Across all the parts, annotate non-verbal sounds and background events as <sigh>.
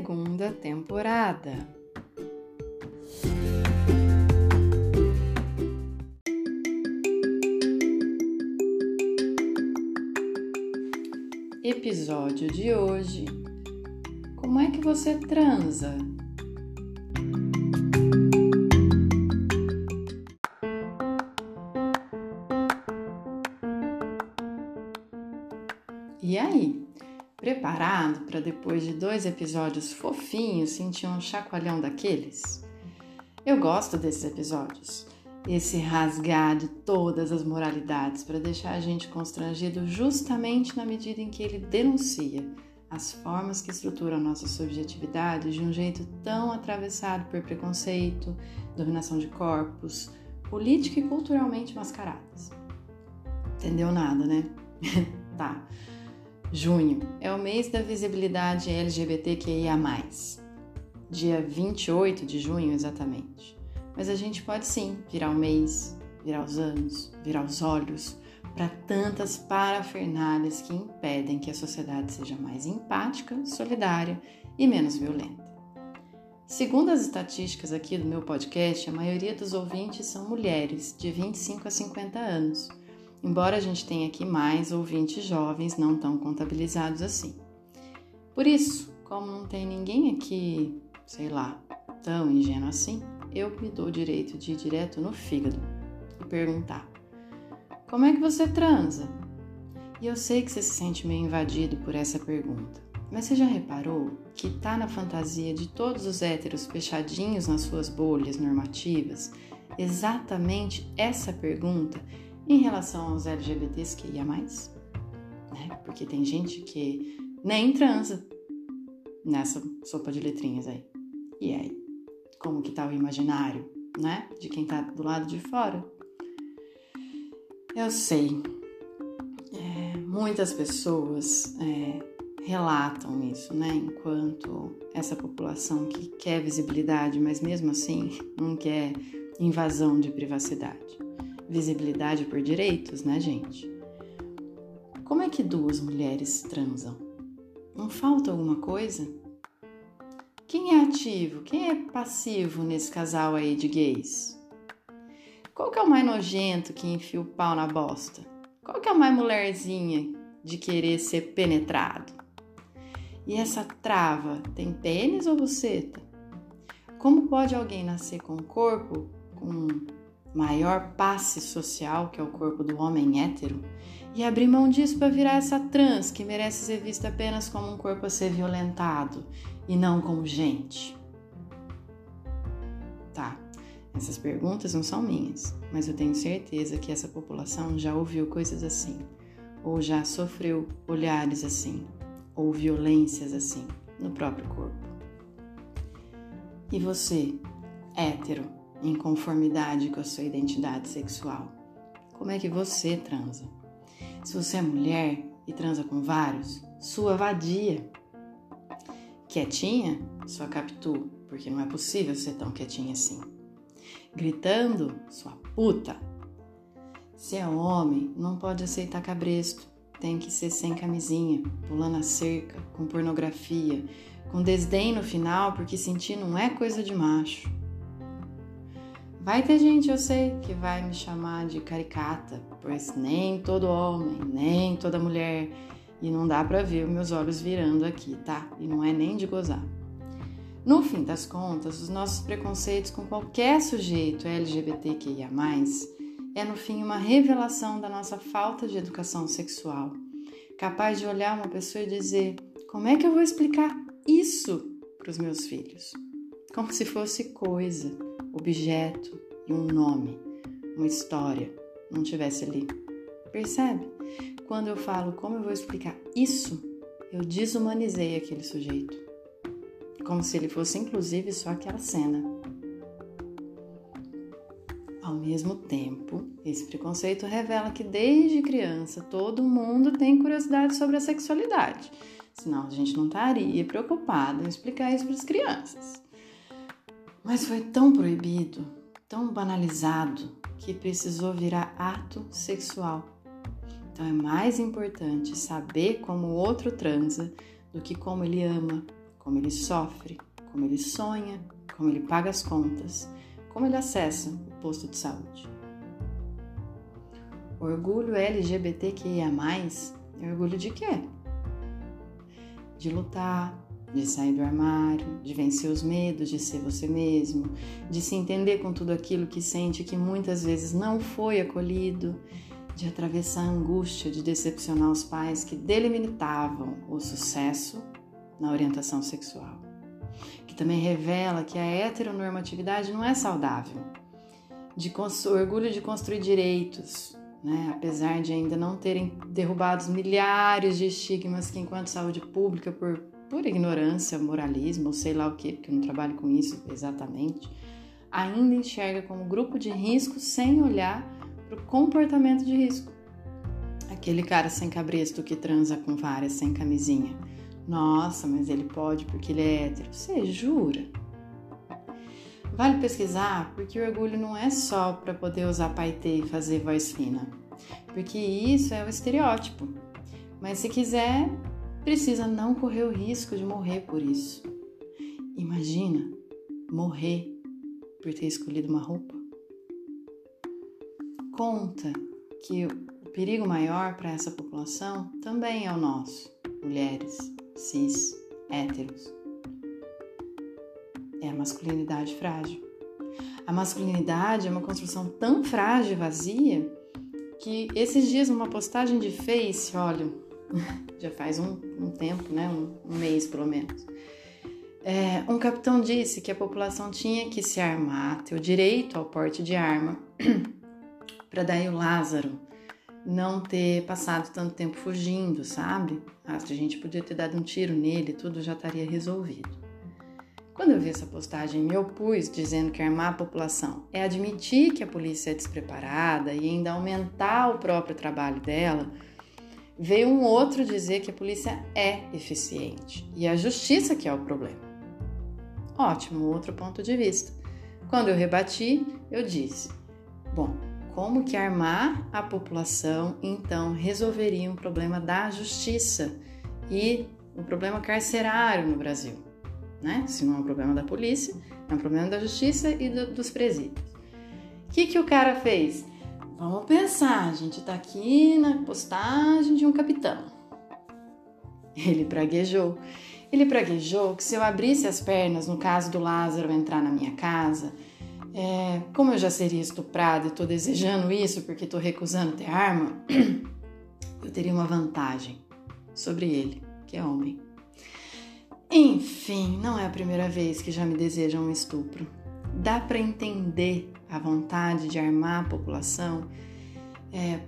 Segunda temporada. Episódio de hoje: Como é que você transa? Depois de dois episódios fofinhos sentir um chacoalhão daqueles? Eu gosto desses episódios. Esse rasgar de todas as moralidades para deixar a gente constrangido justamente na medida em que ele denuncia as formas que estruturam a nossa subjetividade de um jeito tão atravessado por preconceito, dominação de corpos, política e culturalmente mascaradas. Entendeu nada, né? <laughs> tá. Junho é o mês da visibilidade LGBTQIA. Dia 28 de junho, exatamente. Mas a gente pode sim virar o mês, virar os anos, virar os olhos para tantas parafernálias que impedem que a sociedade seja mais empática, solidária e menos violenta. Segundo as estatísticas aqui do meu podcast, a maioria dos ouvintes são mulheres de 25 a 50 anos embora a gente tenha aqui mais ouvintes jovens não tão contabilizados assim. Por isso, como não tem ninguém aqui, sei lá, tão ingênuo assim, eu me dou o direito de ir direto no fígado e perguntar: Como é que você transa? E eu sei que você se sente meio invadido por essa pergunta, mas você já reparou que tá na fantasia de todos os héteros fechadinhos nas suas bolhas normativas exatamente essa pergunta em relação aos LGBTs que ia mais, né? Porque tem gente que nem transa nessa sopa de letrinhas aí. E aí, como que tá o imaginário, né? De quem tá do lado de fora? Eu sei, é, muitas pessoas é, relatam isso, né? Enquanto essa população que quer visibilidade, mas mesmo assim não quer invasão de privacidade visibilidade por direitos, né, gente? Como é que duas mulheres transam? Não falta alguma coisa? Quem é ativo? Quem é passivo nesse casal aí de gays? Qual que é o mais nojento que enfia o pau na bosta? Qual que é a mais mulherzinha de querer ser penetrado? E essa trava tem pênis ou buceta? Como pode alguém nascer com um corpo com maior passe social, que é o corpo do homem hétero, e abrir mão disso para virar essa trans que merece ser vista apenas como um corpo a ser violentado e não como gente? Tá, essas perguntas não são minhas, mas eu tenho certeza que essa população já ouviu coisas assim, ou já sofreu olhares assim, ou violências assim no próprio corpo. E você, hétero, em conformidade com a sua identidade sexual. Como é que você transa? Se você é mulher e transa com vários, sua vadia. Quietinha, sua capitu, porque não é possível ser tão quietinha assim. Gritando, sua puta. Se é homem, não pode aceitar cabresto, tem que ser sem camisinha, pulando a cerca, com pornografia, com desdém no final, porque sentir não é coisa de macho. Vai ter gente, eu sei, que vai me chamar de caricata, pois nem todo homem, nem toda mulher, e não dá para ver meus olhos virando aqui, tá? E não é nem de gozar. No fim das contas, os nossos preconceitos com qualquer sujeito LGBTQIA, é no fim uma revelação da nossa falta de educação sexual, capaz de olhar uma pessoa e dizer: como é que eu vou explicar isso para os meus filhos? Como se fosse coisa objeto e um nome, uma história, não tivesse ali. Percebe? Quando eu falo como eu vou explicar isso, eu desumanizei aquele sujeito. Como se ele fosse, inclusive, só aquela cena. Ao mesmo tempo, esse preconceito revela que desde criança todo mundo tem curiosidade sobre a sexualidade. Senão a gente não estaria preocupado em explicar isso para as crianças. Mas foi tão proibido, tão banalizado, que precisou virar ato sexual. Então é mais importante saber como o outro transa do que como ele ama, como ele sofre, como ele sonha, como ele paga as contas, como ele acessa o posto de saúde. Orgulho LGBTQIA, é orgulho de quê? De lutar, de sair do armário, de vencer os medos, de ser você mesmo, de se entender com tudo aquilo que sente que muitas vezes não foi acolhido, de atravessar a angústia de decepcionar os pais que delimitavam o sucesso na orientação sexual, que também revela que a heteronormatividade não é saudável, de orgulho de construir direitos, né? apesar de ainda não terem derrubados milhares de estigmas que, enquanto saúde pública, por por ignorância, moralismo, sei lá o que, porque eu não trabalho com isso exatamente, ainda enxerga como grupo de risco sem olhar para o comportamento de risco. Aquele cara sem cabresto que transa com várias sem camisinha. Nossa, mas ele pode porque ele é hétero. Você jura? Vale pesquisar porque o orgulho não é só para poder usar paetê e fazer voz fina, porque isso é o estereótipo. Mas se quiser, precisa não correr o risco de morrer por isso. Imagina morrer por ter escolhido uma roupa. Conta que o perigo maior para essa população também é o nosso, mulheres, cis, héteros. É a masculinidade frágil. A masculinidade é uma construção tão frágil e vazia que esses dias numa postagem de Face, olha, já faz um, um tempo, né? Um, um, mês pelo menos. É, um capitão disse que a população tinha que se armar, ter o direito ao porte de arma, <clears throat> para daí o Lázaro não ter passado tanto tempo fugindo, sabe? Ah, a gente podia ter dado um tiro nele, tudo já estaria resolvido. Quando eu vi essa postagem, me opus dizendo que armar a população é admitir que a polícia é despreparada e ainda aumentar o próprio trabalho dela veio um outro dizer que a polícia é eficiente e a justiça que é o problema. Ótimo, outro ponto de vista. Quando eu rebati, eu disse: bom, como que armar a população então resolveria um problema da justiça e o um problema carcerário no Brasil? Né? Se não é um problema da polícia, é um problema da justiça e do, dos presídios. O que, que o cara fez? Vamos pensar, a gente está aqui na postagem de um capitão. Ele praguejou. Ele praguejou que se eu abrisse as pernas, no caso do Lázaro entrar na minha casa, é, como eu já seria estuprada e estou desejando isso porque estou recusando ter arma, <clears throat> eu teria uma vantagem sobre ele, que é homem. Enfim, não é a primeira vez que já me desejam um estupro. Dá para entender a vontade de armar a população, é,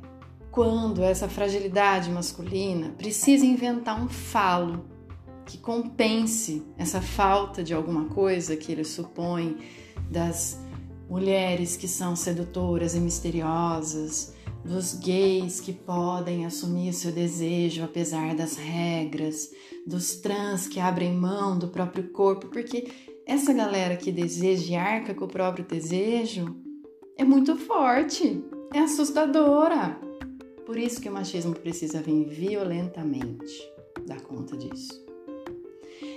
quando essa fragilidade masculina precisa inventar um falo que compense essa falta de alguma coisa que ele supõe das mulheres que são sedutoras e misteriosas, dos gays que podem assumir seu desejo apesar das regras, dos trans que abrem mão do próprio corpo, porque essa galera que deseja e arca com o próprio desejo é muito forte, é assustadora. Por isso que o machismo precisa vir violentamente dar conta disso.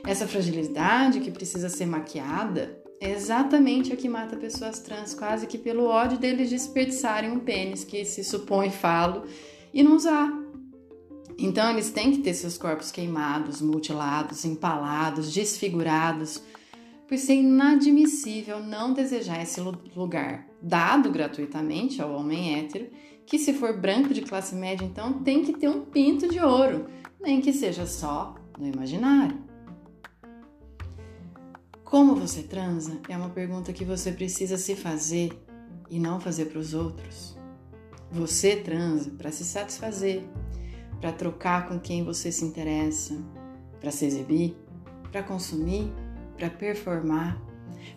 Essa fragilidade que precisa ser maquiada é exatamente a que mata pessoas trans, quase que pelo ódio deles desperdiçarem um pênis que se supõe falo e não usar. Então eles têm que ter seus corpos queimados, mutilados, empalados, desfigurados por ser inadmissível não desejar esse lugar dado gratuitamente ao homem hétero, que se for branco de classe média, então tem que ter um pinto de ouro, nem que seja só no imaginário. Como você transa é uma pergunta que você precisa se fazer e não fazer para os outros. Você transa para se satisfazer, para trocar com quem você se interessa, para se exibir, para consumir, para performar,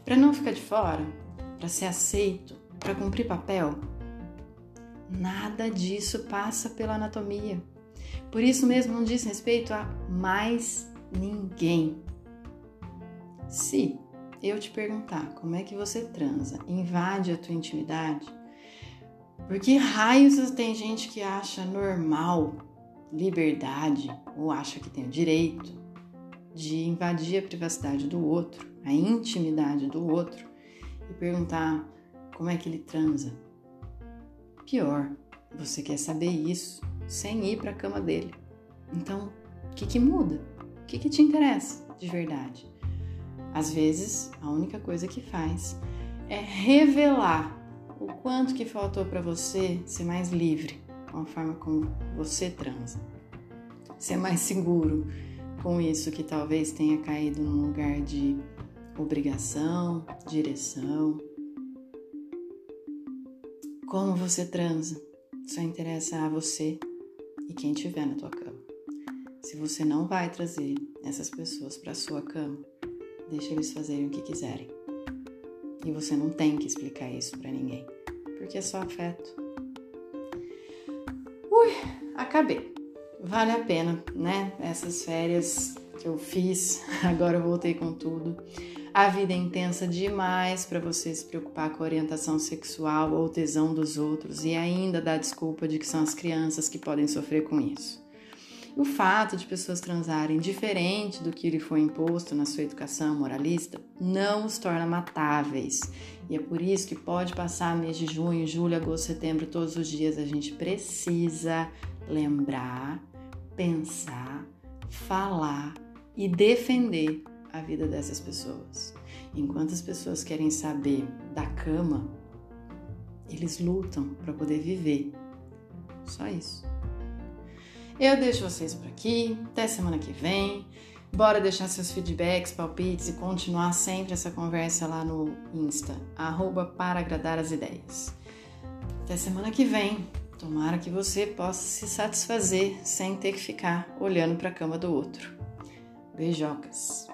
para não ficar de fora, para ser aceito, para cumprir papel. Nada disso passa pela anatomia. Por isso mesmo não diz respeito a mais ninguém. Se eu te perguntar como é que você transa, invade a tua intimidade, por que raios tem gente que acha normal liberdade ou acha que tem o direito de invadir a privacidade do outro, a intimidade do outro e perguntar como é que ele transa? Pior, você quer saber isso sem ir para a cama dele. Então, o que, que muda? O que, que te interessa de verdade? Às vezes, a única coisa que faz é revelar o quanto que faltou para você ser mais livre com a forma como você transa. Ser mais seguro com isso que talvez tenha caído num lugar de obrigação, direção. Como você transa só interessa a você e quem tiver na tua cama. Se você não vai trazer essas pessoas para sua cama, deixa eles fazerem o que quiserem. E você não tem que explicar isso para ninguém, porque é só afeto. Ui, acabei. Vale a pena, né? Essas férias que eu fiz, <laughs> agora eu voltei com tudo. A vida é intensa demais para você se preocupar com orientação sexual ou tesão dos outros e ainda dar desculpa de que são as crianças que podem sofrer com isso. O fato de pessoas transarem diferente do que lhe foi imposto na sua educação moralista não os torna matáveis. E é por isso que pode passar mês de junho, julho, agosto, setembro, todos os dias a gente precisa lembrar, pensar, falar e defender a vida dessas pessoas. Enquanto as pessoas querem saber da cama, eles lutam para poder viver. Só isso. Eu deixo vocês por aqui. Até semana que vem. Bora deixar seus feedbacks, palpites e continuar sempre essa conversa lá no Insta, arroba para agradar as ideias. Até semana que vem. Tomara que você possa se satisfazer sem ter que ficar olhando para a cama do outro. Beijocas!